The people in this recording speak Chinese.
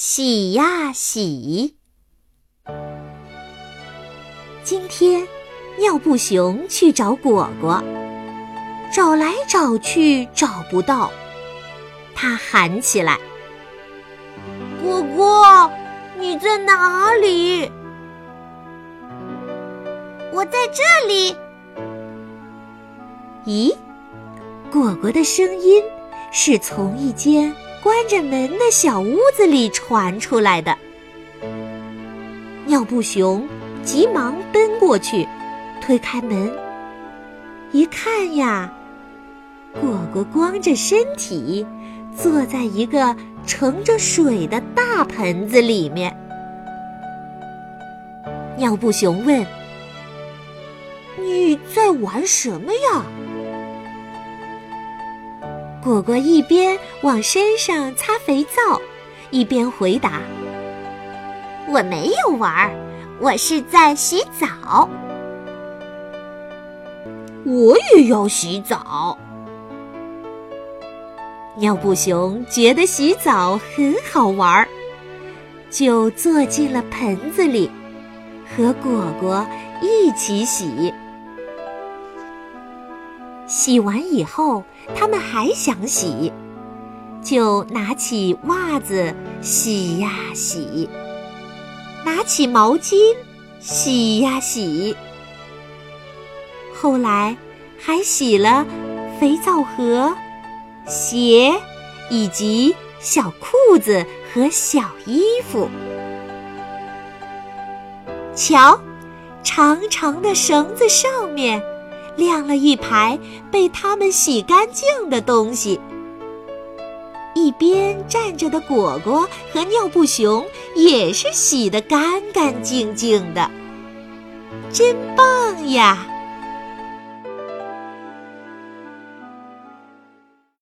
洗呀洗。今天，尿布熊去找果果，找来找去找不到，他喊起来：“果果，你在哪里？”“我在这里。”咦，果果的声音是从一间。关着门的小屋子里传出来的，尿布熊急忙奔过去，推开门，一看呀，果果光着身体坐在一个盛着水的大盆子里面。尿布熊问：“你在玩什么呀？”果果一边往身上擦肥皂，一边回答：“我没有玩儿，我是在洗澡。”我也要洗澡。尿布熊觉得洗澡很好玩儿，就坐进了盆子里，和果果一起洗。洗完以后，他们还想洗，就拿起袜子洗呀洗，拿起毛巾洗呀洗。后来还洗了肥皂盒、鞋以及小裤子和小衣服。瞧，长长的绳子上面。晾了一排被他们洗干净的东西，一边站着的果果和尿布熊也是洗得干干净净的，真棒呀！